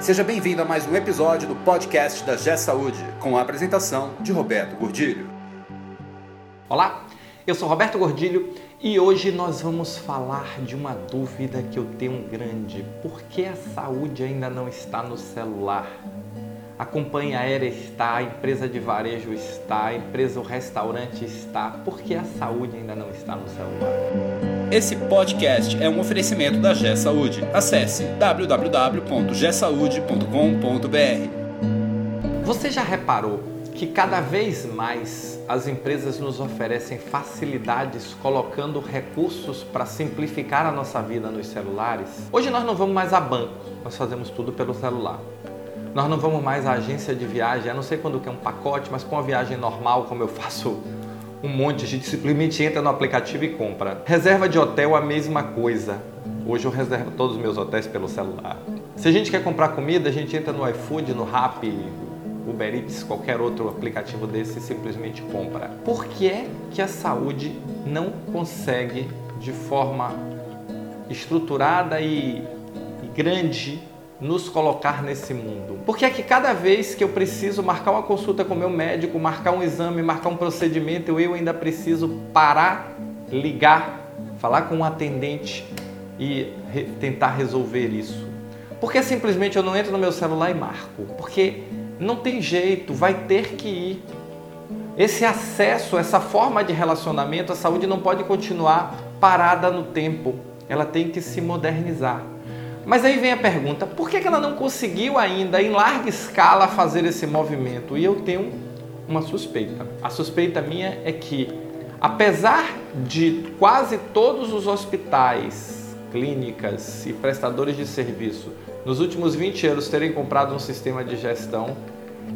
Seja bem-vindo a mais um episódio do podcast da G Saúde, com a apresentação de Roberto Gordilho. Olá, eu sou Roberto Gordilho e hoje nós vamos falar de uma dúvida que eu tenho grande. Por que a saúde ainda não está no celular? A companhia aérea está, a empresa de varejo está, a empresa o restaurante está. Por que a saúde ainda não está no celular? Esse podcast é um oferecimento da G Saúde. Acesse www.gsaude.com.br. Você já reparou que cada vez mais as empresas nos oferecem facilidades colocando recursos para simplificar a nossa vida nos celulares? Hoje nós não vamos mais a banco, nós fazemos tudo pelo celular. Nós não vamos mais à agência de viagem, a não ser quando quer um pacote, mas com uma viagem normal, como eu faço um monte, a gente simplesmente entra no aplicativo e compra. Reserva de hotel, a mesma coisa. Hoje eu reservo todos os meus hotéis pelo celular. Se a gente quer comprar comida, a gente entra no iFood, no Rappi, Uber Eats, qualquer outro aplicativo desse e simplesmente compra. Por que é que a saúde não consegue de forma estruturada e, e grande nos colocar nesse mundo? Porque é que cada vez que eu preciso marcar uma consulta com meu médico, marcar um exame, marcar um procedimento, eu ainda preciso parar, ligar, falar com um atendente e re tentar resolver isso. Porque simplesmente eu não entro no meu celular e marco? Porque não tem jeito, vai ter que ir. Esse acesso, essa forma de relacionamento, a saúde não pode continuar parada no tempo. Ela tem que se modernizar. Mas aí vem a pergunta: por que ela não conseguiu ainda, em larga escala, fazer esse movimento? E eu tenho uma suspeita. A suspeita minha é que, apesar de quase todos os hospitais, clínicas e prestadores de serviço nos últimos 20 anos terem comprado um sistema de gestão,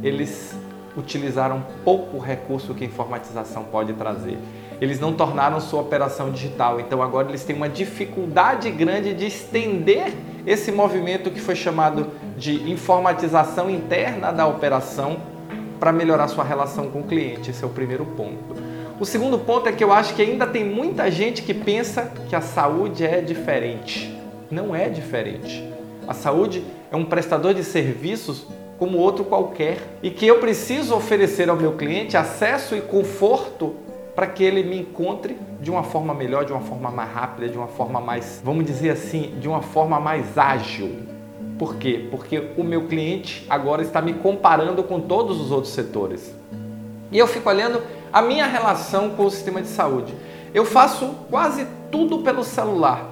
eles utilizaram pouco recurso que a informatização pode trazer. Eles não tornaram sua operação digital, então agora eles têm uma dificuldade grande de estender esse movimento que foi chamado de informatização interna da operação para melhorar sua relação com o cliente. Esse é o primeiro ponto. O segundo ponto é que eu acho que ainda tem muita gente que pensa que a saúde é diferente. Não é diferente. A saúde é um prestador de serviços como outro qualquer e que eu preciso oferecer ao meu cliente acesso e conforto para que ele me encontre de uma forma melhor, de uma forma mais rápida, de uma forma mais, vamos dizer assim, de uma forma mais ágil. Por quê? Porque o meu cliente agora está me comparando com todos os outros setores. E eu fico olhando a minha relação com o sistema de saúde. Eu faço quase tudo pelo celular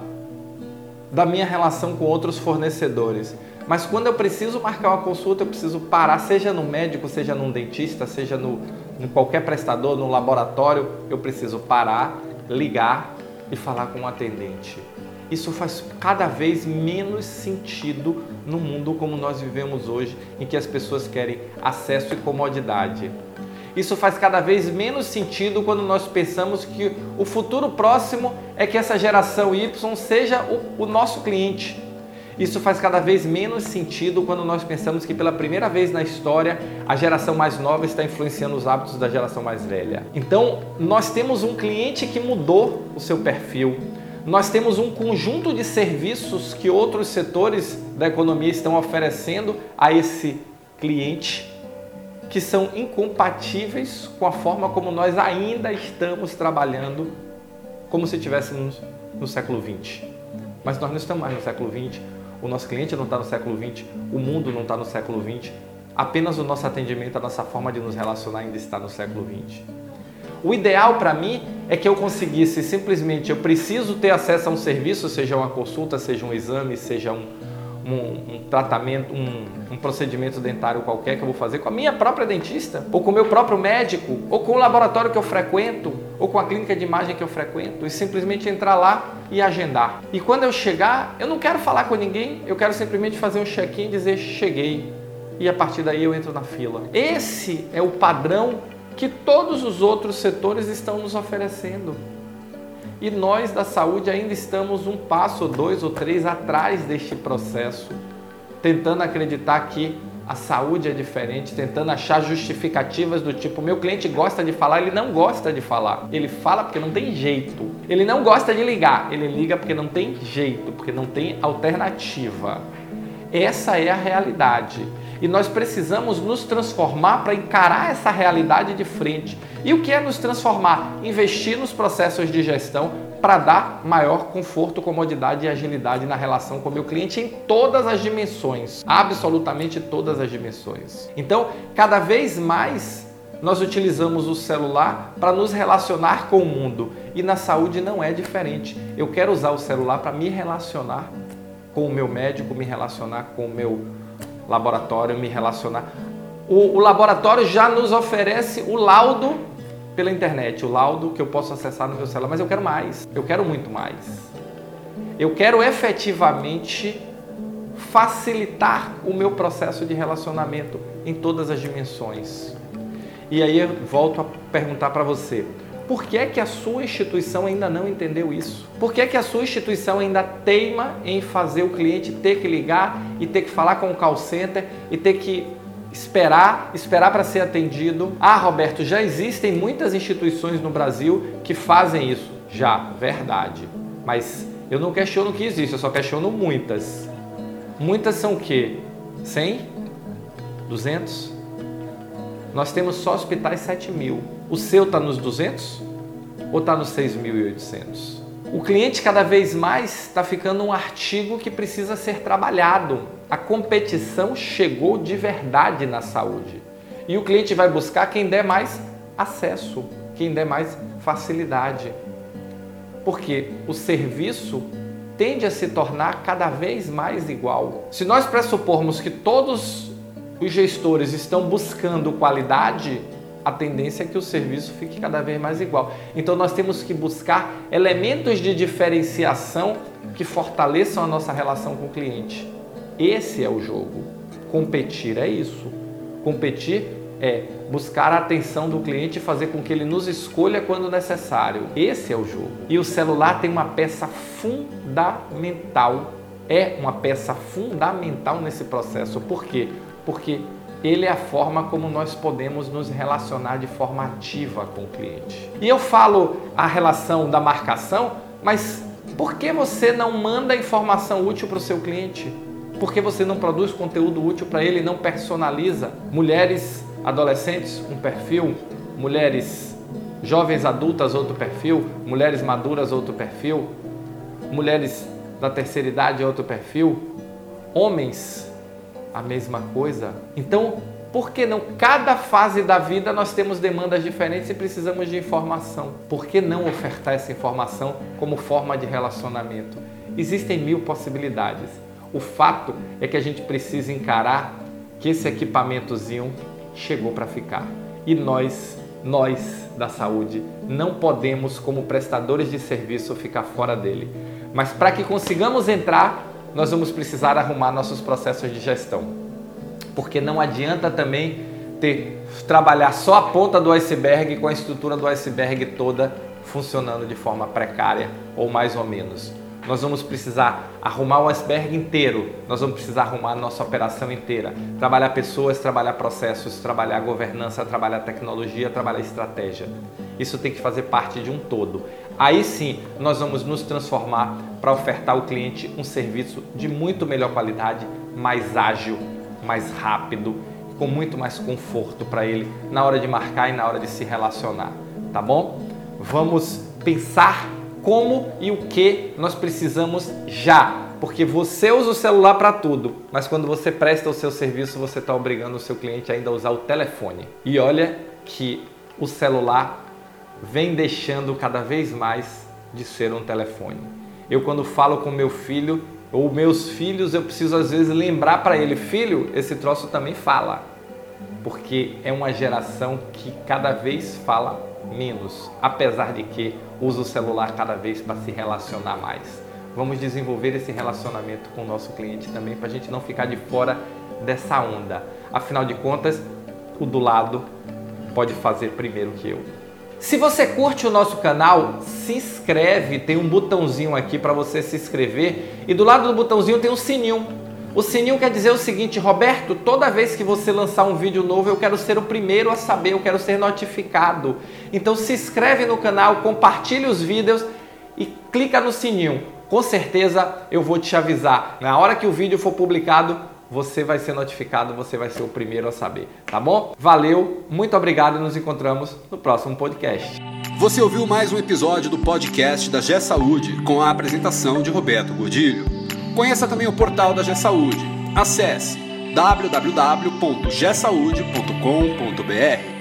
da minha relação com outros fornecedores. Mas quando eu preciso marcar uma consulta, eu preciso parar, seja no médico, seja num dentista, seja no, em qualquer prestador, no laboratório, eu preciso parar, ligar e falar com um atendente. Isso faz cada vez menos sentido no mundo como nós vivemos hoje, em que as pessoas querem acesso e comodidade. Isso faz cada vez menos sentido quando nós pensamos que o futuro próximo é que essa geração Y seja o, o nosso cliente isso faz cada vez menos sentido quando nós pensamos que pela primeira vez na história a geração mais nova está influenciando os hábitos da geração mais velha. Então, nós temos um cliente que mudou o seu perfil. Nós temos um conjunto de serviços que outros setores da economia estão oferecendo a esse cliente que são incompatíveis com a forma como nós ainda estamos trabalhando como se estivéssemos no século 20. Mas nós não estamos mais no século 20 o nosso cliente não está no século 20, o mundo não está no século 20, apenas o nosso atendimento, a nossa forma de nos relacionar ainda está no século 20. O ideal para mim é que eu conseguisse simplesmente, eu preciso ter acesso a um serviço, seja uma consulta, seja um exame, seja um, um, um tratamento, um, um, procedimento dentário qualquer que eu vou fazer com a minha própria dentista, ou com o meu próprio médico, ou com o laboratório que eu frequento, ou com a clínica de imagem que eu frequento, e simplesmente entrar lá e agendar. E quando eu chegar, eu não quero falar com ninguém, eu quero simplesmente fazer um check-in e dizer cheguei. E a partir daí eu entro na fila. Esse é o padrão que todos os outros setores estão nos oferecendo. E nós da saúde ainda estamos um passo, dois ou três atrás deste processo, tentando acreditar que a saúde é diferente, tentando achar justificativas do tipo: meu cliente gosta de falar, ele não gosta de falar. Ele fala porque não tem jeito. Ele não gosta de ligar, ele liga porque não tem jeito, porque não tem alternativa. Essa é a realidade. E nós precisamos nos transformar para encarar essa realidade de frente. E o que é nos transformar? Investir nos processos de gestão para dar maior conforto, comodidade e agilidade na relação com o meu cliente em todas as dimensões, absolutamente todas as dimensões. Então, cada vez mais nós utilizamos o celular para nos relacionar com o mundo e na saúde não é diferente. Eu quero usar o celular para me relacionar com o meu médico, me relacionar com o meu laboratório, me relacionar. O, o laboratório já nos oferece o laudo pela internet, o laudo que eu posso acessar no meu celular, mas eu quero mais, eu quero muito mais. Eu quero efetivamente facilitar o meu processo de relacionamento em todas as dimensões. E aí eu volto a perguntar para você: por que é que a sua instituição ainda não entendeu isso? Por que é que a sua instituição ainda teima em fazer o cliente ter que ligar e ter que falar com o call center e ter que esperar, esperar para ser atendido. Ah, Roberto, já existem muitas instituições no Brasil que fazem isso. Já, verdade. Mas eu não questiono que existe, eu só questiono muitas. Muitas são o quê? 100? 200? Nós temos só hospitais 7 mil. O seu está nos 200 ou está nos 6.800? O cliente cada vez mais está ficando um artigo que precisa ser trabalhado. A competição chegou de verdade na saúde. E o cliente vai buscar quem der mais acesso, quem der mais facilidade. Porque o serviço tende a se tornar cada vez mais igual. Se nós pressupormos que todos os gestores estão buscando qualidade, a tendência é que o serviço fique cada vez mais igual. Então nós temos que buscar elementos de diferenciação que fortaleçam a nossa relação com o cliente. Esse é o jogo. Competir é isso. Competir é buscar a atenção do cliente e fazer com que ele nos escolha quando necessário. Esse é o jogo. E o celular tem uma peça fundamental. É uma peça fundamental nesse processo. Por quê? Porque ele é a forma como nós podemos nos relacionar de forma ativa com o cliente. E eu falo a relação da marcação, mas por que você não manda informação útil para o seu cliente? Por que você não produz conteúdo útil para ele e não personaliza? Mulheres adolescentes, um perfil, mulheres jovens adultas, outro perfil, mulheres maduras, outro perfil, mulheres da terceira idade, outro perfil, homens a mesma coisa. Então, por que não? Cada fase da vida nós temos demandas diferentes e precisamos de informação. Por que não ofertar essa informação como forma de relacionamento? Existem mil possibilidades. O fato é que a gente precisa encarar que esse equipamentozinho chegou para ficar. E nós, nós da saúde, não podemos, como prestadores de serviço, ficar fora dele. Mas para que consigamos entrar, nós vamos precisar arrumar nossos processos de gestão. Porque não adianta também ter trabalhar só a ponta do iceberg com a estrutura do iceberg toda funcionando de forma precária ou mais ou menos. Nós vamos precisar arrumar o iceberg inteiro, nós vamos precisar arrumar a nossa operação inteira, trabalhar pessoas, trabalhar processos, trabalhar governança, trabalhar tecnologia, trabalhar estratégia. Isso tem que fazer parte de um todo. Aí sim, nós vamos nos transformar para ofertar ao cliente um serviço de muito melhor qualidade, mais ágil, mais rápido, com muito mais conforto para ele na hora de marcar e na hora de se relacionar, tá bom? Vamos pensar como e o que nós precisamos já, porque você usa o celular para tudo, mas quando você presta o seu serviço, você está obrigando o seu cliente ainda a usar o telefone. E olha que o celular vem deixando cada vez mais de ser um telefone. Eu quando falo com meu filho ou meus filhos, eu preciso às vezes lembrar para ele, filho, esse troço também fala. Porque é uma geração que cada vez fala menos, apesar de que usa o celular cada vez para se relacionar mais. Vamos desenvolver esse relacionamento com o nosso cliente também para a gente não ficar de fora dessa onda. Afinal de contas, o do lado pode fazer primeiro que eu. Se você curte o nosso canal, se inscreve, tem um botãozinho aqui para você se inscrever e do lado do botãozinho tem um sininho. O sininho quer dizer o seguinte, Roberto, toda vez que você lançar um vídeo novo, eu quero ser o primeiro a saber, eu quero ser notificado. Então se inscreve no canal, compartilhe os vídeos e clica no sininho. com certeza eu vou te avisar. Na hora que o vídeo for publicado, você vai ser notificado, você vai ser o primeiro a saber, tá bom? Valeu, muito obrigado e nos encontramos no próximo podcast. Você ouviu mais um episódio do podcast da G Saúde com a apresentação de Roberto Gordilho. Conheça também o portal da G Saúde. Acesse www.gsaude.com.br